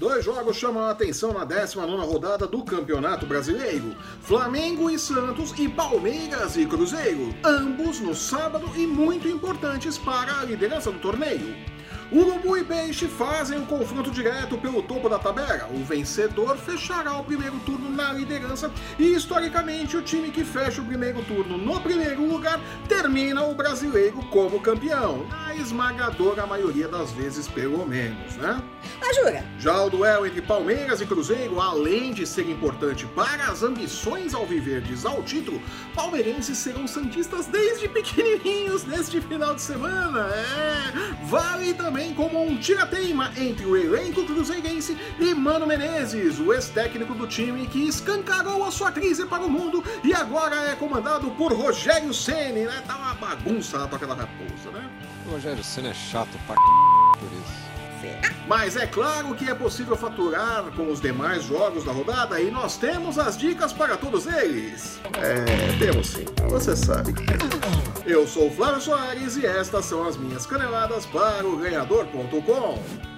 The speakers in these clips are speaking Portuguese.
Dois jogos chamam a atenção na 19 rodada do Campeonato Brasileiro: Flamengo e Santos e Palmeiras e Cruzeiro, ambos no sábado e muito importantes para a liderança do torneio. Urubu e Peixe fazem um confronto direto pelo topo da tabela. O vencedor fechará o primeiro turno na liderança e, historicamente, o time que fecha o primeiro turno no primeiro lugar termina o brasileiro como campeão. A esmagadora maioria das vezes, pelo menos, né? Jura? Já o duelo entre Palmeiras e Cruzeiro, além de ser importante para as ambições alviverdes ao título, palmeirenses serão santistas desde pequenininhos neste final de semana. É, vale também como um tira-teima entre o elenco cruzeirense e Mano Menezes, o ex-técnico do time que escancarou a sua crise para o mundo e agora é comandado por Rogério Ceni, né? Tá uma bagunça lá pra aquela raposa, né? O Rogério Ceni é chato pra por isso. Mas é claro que é possível faturar com os demais jogos da rodada e nós temos as dicas para todos eles. É, temos sim, você sabe. Eu sou o Flávio Soares e estas são as minhas caneladas para o ganhador.com.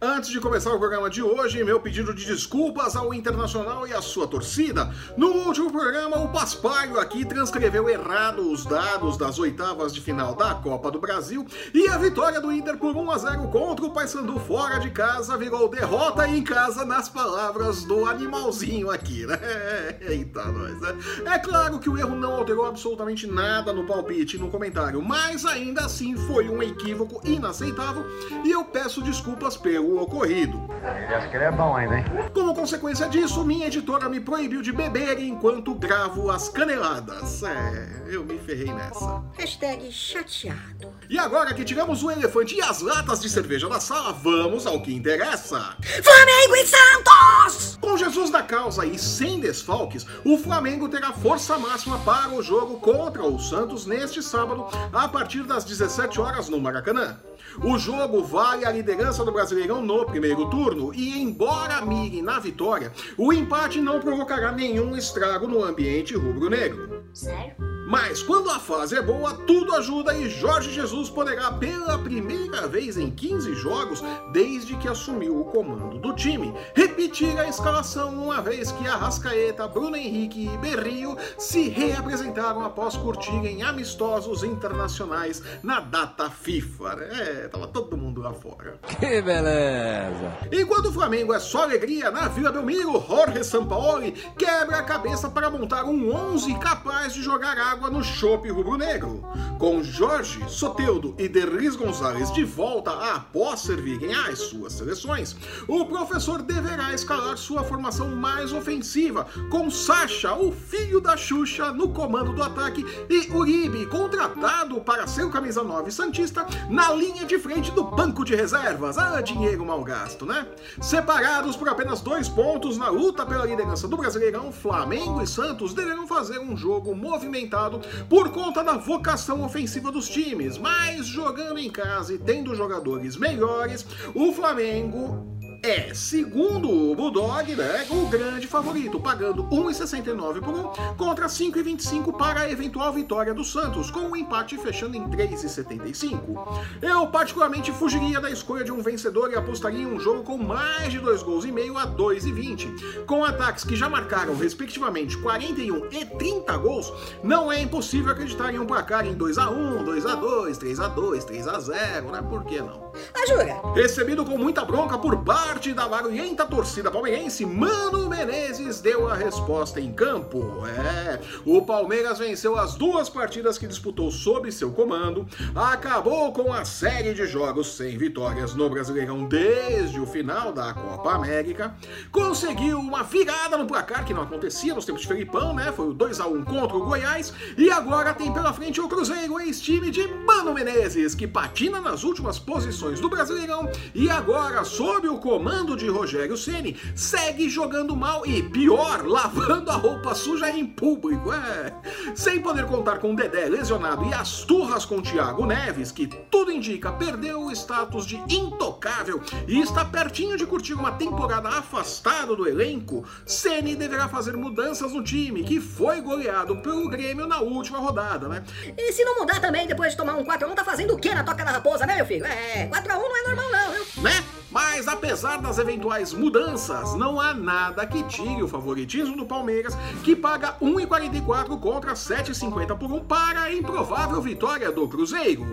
Antes de começar o programa de hoje, meu pedido de desculpas ao Internacional e à sua torcida. No último programa, o Paspalho aqui transcreveu errado os dados das oitavas de final da Copa do Brasil e a vitória do Inter por 1 a 0 contra o Paysandu fora de casa virou derrota em casa nas palavras do animalzinho aqui, né? Eita, nós, né? É claro que o erro não alterou absolutamente nada no palpite e no comentário, mas ainda assim foi um equívoco inaceitável e eu peço desculpas pelo o ocorrido. Ele acha que ele é bom ainda, hein? Como consequência disso, minha editora me proibiu de beber enquanto gravo as caneladas. É, eu me ferrei nessa. Hashtag chateado. E agora que tiramos o elefante e as latas de cerveja da sala, vamos ao que interessa. Flamengo e Santos! Com Jesus da causa e sem desfalques, o Flamengo terá força máxima para o jogo contra o Santos neste sábado, a partir das 17 horas no Maracanã. O jogo vale a liderança do Brasileirão no primeiro turno e, embora mire na vitória, o empate não provocará nenhum estrago no ambiente rubro-negro. Sério? Mas quando a fase é boa, tudo ajuda e Jorge Jesus poderá, pela primeira vez em 15 jogos, desde que assumiu o comando do time, repetir a escalação uma vez que Arrascaeta, Bruno Henrique e Berrio se reapresentaram após curtirem amistosos internacionais na data FIFA. É, tava todo mundo lá fora. Que beleza! Enquanto o Flamengo é só alegria, na Vila Belmiro, Jorge Sampaoli quebra a cabeça para montar um 11 capaz de jogar água água no chope rubro-negro. Com Jorge, Soteudo e Derris Gonzalez de volta após servirem às suas seleções, o professor deverá escalar sua formação mais ofensiva, com Sacha, o filho da Xuxa, no comando do ataque e Uribe, contratado para ser o camisa 9 Santista, na linha de frente do banco de reservas. Ah, dinheiro mal gasto, né? Separados por apenas dois pontos na luta pela liderança do Brasileirão, Flamengo e Santos deverão fazer um jogo movimentado por conta da vocação ofensiva dos times, mas jogando em casa e tendo jogadores melhores, o Flamengo é, segundo o Bulldog, né, o grande favorito, pagando 1,69 por 1 contra 5,25 para a eventual vitória do Santos, com o empate fechando em 3,75. Eu particularmente fugiria da escolha de um vencedor e apostaria em um jogo com mais de 2 gols e meio a 2,20. Com ataques que já marcaram respectivamente 41 e 30 gols, não é impossível acreditar em um placar em 2 a 1, 2 a 2, 3 a 2, 3 a 0, né? Por que não? Ah, jura? Recebido com muita bronca por parte da barulhenta torcida palmeirense, Mano Menezes deu a resposta em campo. É, o Palmeiras venceu as duas partidas que disputou sob seu comando, acabou com a série de jogos sem vitórias no Brasileirão desde o final da Copa América, conseguiu uma virada no placar que não acontecia nos tempos de Felipão, né? Foi o 2 a 1 contra o Goiás e agora tem pela frente o Cruzeiro, ex-time de Mano Menezes, que patina nas últimas posições competições do Brasileirão e agora, sob o comando de Rogério Ceni, segue jogando mal e, pior, lavando a roupa suja em público. É. Sem poder contar com Dedé lesionado e as turras com Thiago Neves, que tudo indica perdeu o status de intocável e está pertinho de curtir uma temporada afastado do elenco, Ceni deverá fazer mudanças no time, que foi goleado pelo Grêmio na última rodada, né? E se não mudar também depois de tomar um 4x1, tá fazendo o quê na toca da raposa, né, meu filho? É, 4x1 não é normal não, viu? Né? Mas apesar das eventuais mudanças, não há nada que tire o favoritismo do Palmeiras, que paga 1,44 contra 7,50 por 1 para a improvável vitória do Cruzeiro.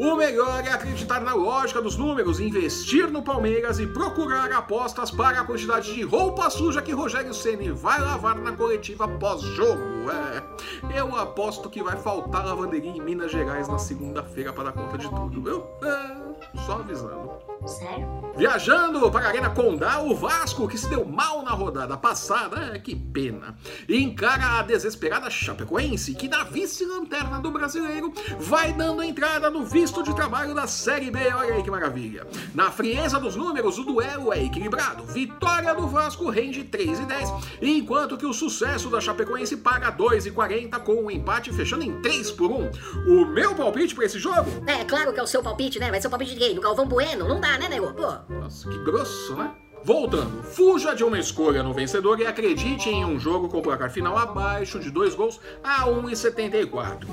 O melhor é acreditar na lógica dos números, investir no Palmeiras e procurar apostas para a quantidade de roupa suja que Rogério Ceni vai lavar na coletiva pós-jogo. É, eu aposto que vai faltar lavanderia em Minas Gerais na segunda-feira para dar conta de tudo, viu? É, só avisando. Sério? Viajando para a Arena Condá, o Vasco, que se deu mal na rodada passada, é, que pena, encara a desesperada Chapecoense, que na vice-lanterna do brasileiro vai dando entrada no visto de trabalho da Série B. Olha aí que maravilha. Na frieza dos números, o duelo é equilibrado. Vitória do Vasco rende 3 e 10, enquanto que o sucesso da Chapecoense paga 2 e 40 com o empate fechando em 3 por 1. O meu palpite para esse jogo? É, claro que é o seu palpite, né? Vai ser o palpite de quem? Do Galvão Bueno? Não dá, né, nego? Pô. Nossa, que grosso, né? Voltando, fuja de uma escolha no vencedor e acredite em um jogo com placar final abaixo de dois gols a 1,74.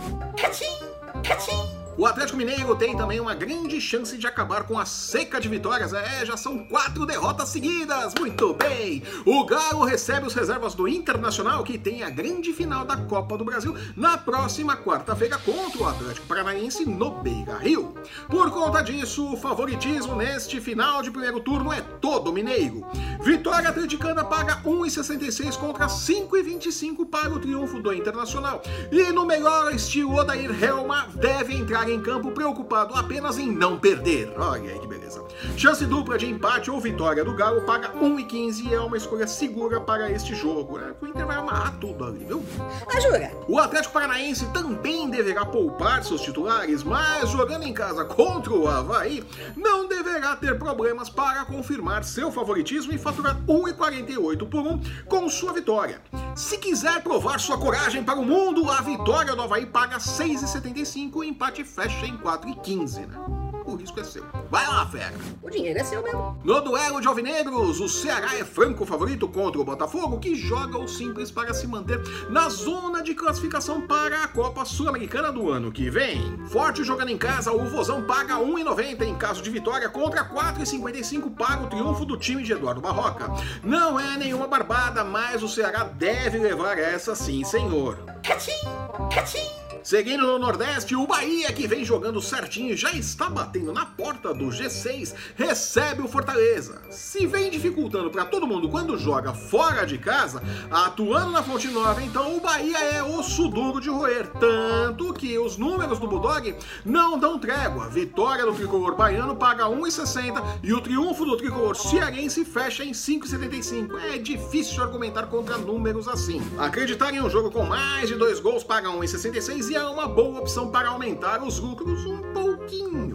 O Atlético Mineiro tem também uma grande chance de acabar com a seca de vitórias. É, já são quatro derrotas seguidas. Muito bem. O Galo recebe os reservas do Internacional, que tem a grande final da Copa do Brasil na próxima quarta-feira contra o Atlético Paranaense no Beira Rio. Por conta disso, o favoritismo neste final de primeiro turno é todo mineiro. Vitória atleticana paga 1,66 contra 5,25 para o triunfo do Internacional. E no melhor estilo Odair Helma deve entrar em campo preocupado apenas em não perder. Olha aí que beleza. Chance dupla de empate ou vitória do Galo paga 1,15 e é uma escolha segura para este jogo. Né? O Inter vai amarrar tudo ali, viu? Ah, jura? O Atlético Paranaense também deverá poupar seus titulares, mas jogando em casa contra o Havaí, não deverá ter problemas para confirmar seu favoritismo e faturar 1,48 por 1 com sua vitória. Se quiser provar sua coragem para o mundo, a vitória do Havaí paga 6,75 e o empate fecha em 4,15, né? O risco é seu. Vai lá, fera! O dinheiro é seu mesmo. No duelo de alvinegros, o Ceará é franco favorito contra o Botafogo, que joga o simples para se manter na zona de classificação para a Copa Sul-Americana do ano que vem. Forte jogando em casa, o Vozão paga 1,90 em caso de vitória contra 4,55 para o triunfo do time de Eduardo Barroca. Não é nenhuma barbada, mas o Ceará deve levar essa sim, senhor. Seguindo no Nordeste, o Bahia, que vem jogando certinho já está batendo na porta do G6, recebe o Fortaleza. Se vem dificultando para todo mundo quando joga fora de casa, atuando na Fonte Nova, então o Bahia é osso duro de roer. Tanto que os números do Bulldog não dão trégua. Vitória do tricolor baiano paga 1,60 e o triunfo do tricolor cearense fecha em 5,75. É difícil argumentar contra números assim. Acreditar em um jogo com mais de dois gols paga 1,66 e é uma boa opção para aumentar os lucros um pouquinho.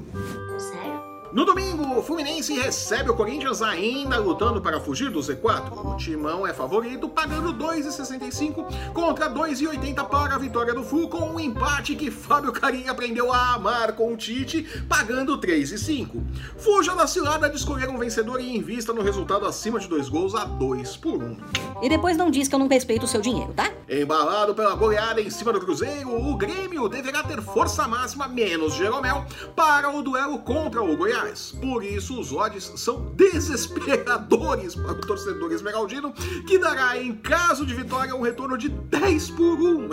No domingo, o Fluminense recebe o Corinthians ainda lutando para fugir do Z4. O Timão é favorito, pagando 2,65 contra 2,80 para a vitória do Flu, com um empate que Fábio Carinha aprendeu a amar com o Tite, pagando 3,5. Fuja da cilada de escolher um vencedor e invista no resultado acima de dois gols a 2 por 1. E depois não diz que eu não respeito o seu dinheiro, tá? Embalado pela goleada em cima do Cruzeiro, o Grêmio deverá ter força máxima menos Jeromel para o duelo contra o Goiás. Por isso, os odds são desesperadores para o torcedor esmeraldino, que dará, em caso de vitória, um retorno de 10 por 1.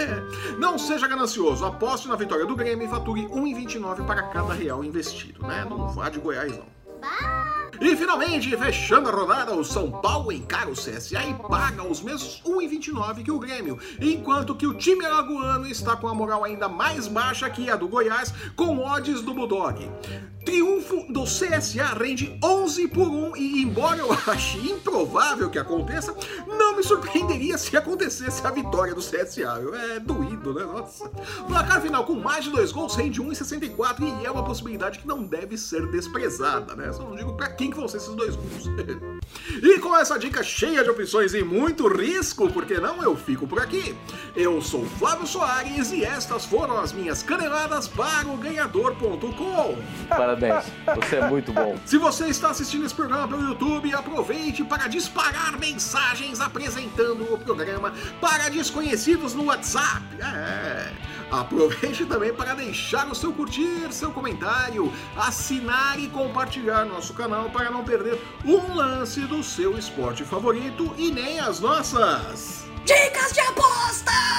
Não seja ganancioso, aposte na vitória do Grêmio e fature 1,29 para cada real investido. Né? Não vá de Goiás, não. E finalmente, fechando a rodada, o São Paulo encara o CSA e paga os mesmos 1,29 que o Grêmio, enquanto que o time alagoano está com a moral ainda mais baixa que a do Goiás, com odds do Bulldog. Triunfo do CSA rende 11 por 1 e, embora eu ache improvável que aconteça, não me surpreenderia se acontecesse a vitória do CSA. É doído, né? Nossa. Placar final com mais de dois gols rende 1,64 e é uma possibilidade que não deve ser desprezada, né? Só não digo pra quem que vão ser esses dois gols. e com essa dica cheia de opções e muito risco, porque não eu fico por aqui. Eu sou Flávio Soares e estas foram as minhas caneladas para o ganhador.com. você é muito bom. Se você está assistindo esse programa pelo YouTube, aproveite para disparar mensagens apresentando o programa para desconhecidos no WhatsApp. É. Aproveite também para deixar o seu curtir, seu comentário, assinar e compartilhar nosso canal para não perder um lance do seu esporte favorito e nem as nossas. Dicas de apostas!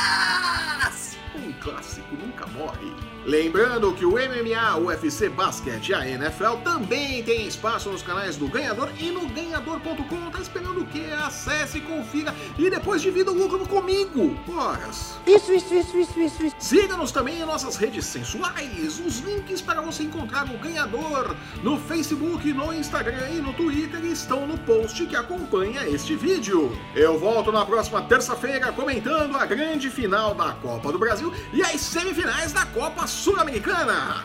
Clássico nunca morre. Lembrando que o MMA, o UFC Basquete e a NFL também tem espaço nos canais do Ganhador e no ganhador.com. Tá esperando o quê? Acesse, confira e depois divida o lucro comigo. Horas. Isso, isso, isso, isso, isso, isso. Siga-nos também em nossas redes sensuais. Os links para você encontrar o Ganhador no Facebook, no Instagram e no Twitter estão no post que acompanha este vídeo. Eu volto na próxima terça-feira comentando a grande final da Copa do Brasil e as semifinais da Copa Sul-Americana.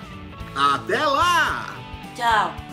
Até lá! Tchau.